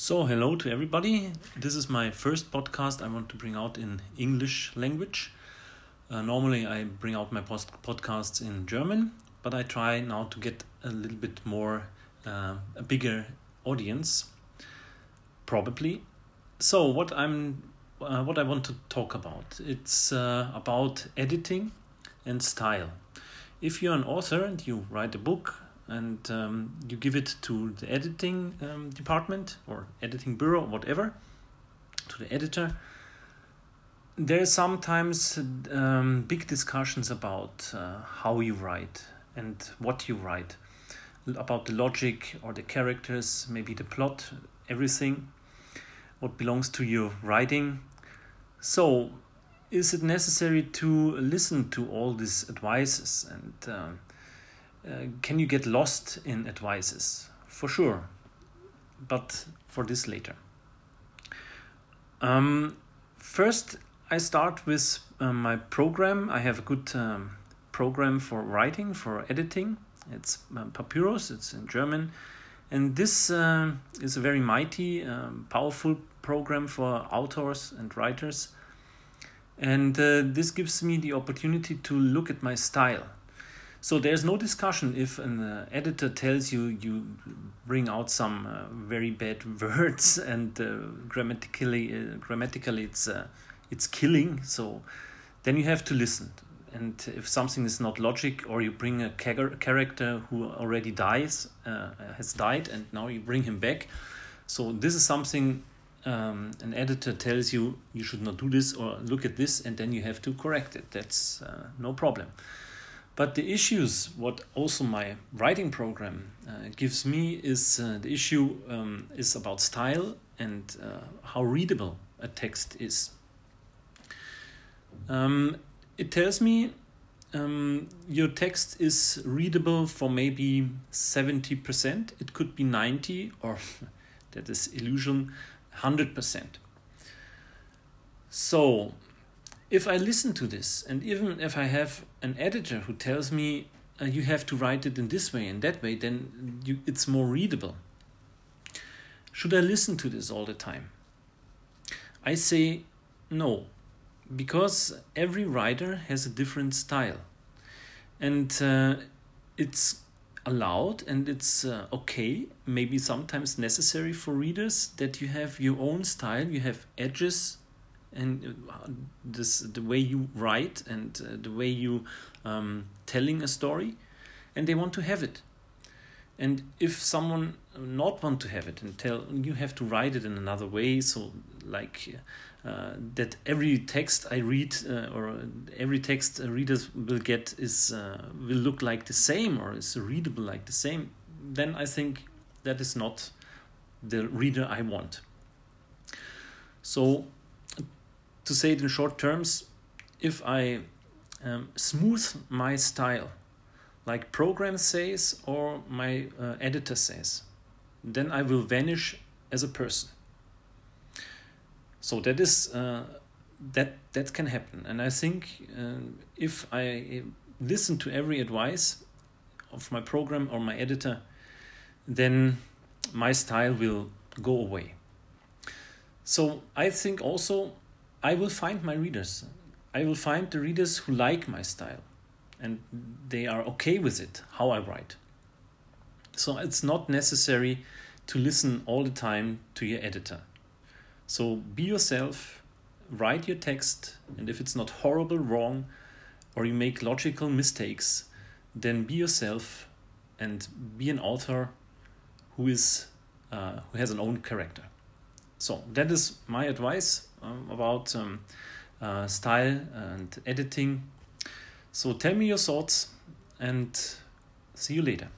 So, hello to everybody. This is my first podcast I want to bring out in English language. Uh, normally, I bring out my post- podcasts in German, but I try now to get a little bit more, uh, a bigger audience, probably. So, what I'm, uh, what I want to talk about, it's uh, about editing and style. If you're an author and you write a book and um, you give it to the editing um, department or editing bureau, whatever, to the editor. There are sometimes um, big discussions about uh, how you write and what you write, about the logic or the characters, maybe the plot, everything, what belongs to your writing. So, is it necessary to listen to all these advices and um, uh, can you get lost in advices? For sure, but for this later. Um, first, I start with uh, my program. I have a good um, program for writing, for editing. It's uh, Papyrus, it's in German. And this uh, is a very mighty, um, powerful program for authors and writers. And uh, this gives me the opportunity to look at my style so there's no discussion if an uh, editor tells you you bring out some uh, very bad words and uh, grammatically uh, grammatically it's uh, it's killing. So then you have to listen. And if something is not logic, or you bring a character who already dies, uh, has died, and now you bring him back, so this is something um, an editor tells you you should not do this or look at this, and then you have to correct it. That's no problem. But the issues, what also my writing program uh, gives me, is uh, the issue um, is about style and uh, how readable a text is. Um, it tells me um, your text is readable for maybe 70%, it could be 90 or that is illusion 100%. So if I listen to this, and even if I have an editor who tells me uh, you have to write it in this way and that way, then you, it's more readable. Should I listen to this all the time? I say no, because every writer has a different style, and uh, it's allowed and it's uh, okay, maybe sometimes necessary for readers that you have your own style, you have edges and uh, this the way you write and uh, the way you um, telling a story and they want to have it. And if someone not want to have it and tell you have to write it in another way so like uh, that every text i read uh, or every text readers will get is uh, will look like the same or is readable like the same then i think that is not the reader i want. So to say it in short terms, if I um, smooth my style, like program says or my uh, editor says, then I will vanish as a person. So that is uh, that that can happen, and I think uh, if I listen to every advice of my program or my editor, then my style will go away. So I think also I will find my readers. I will find the readers who like my style and they are okay with it, how I write. So it's not necessary to listen all the time to your editor. So be yourself, write your text, and if it's not horrible wrong or you make logical mistakes, then be yourself and be an author who is uh, who has an own character. So that is my advice um, about um, uh, style and editing. So tell me your thoughts and see you later.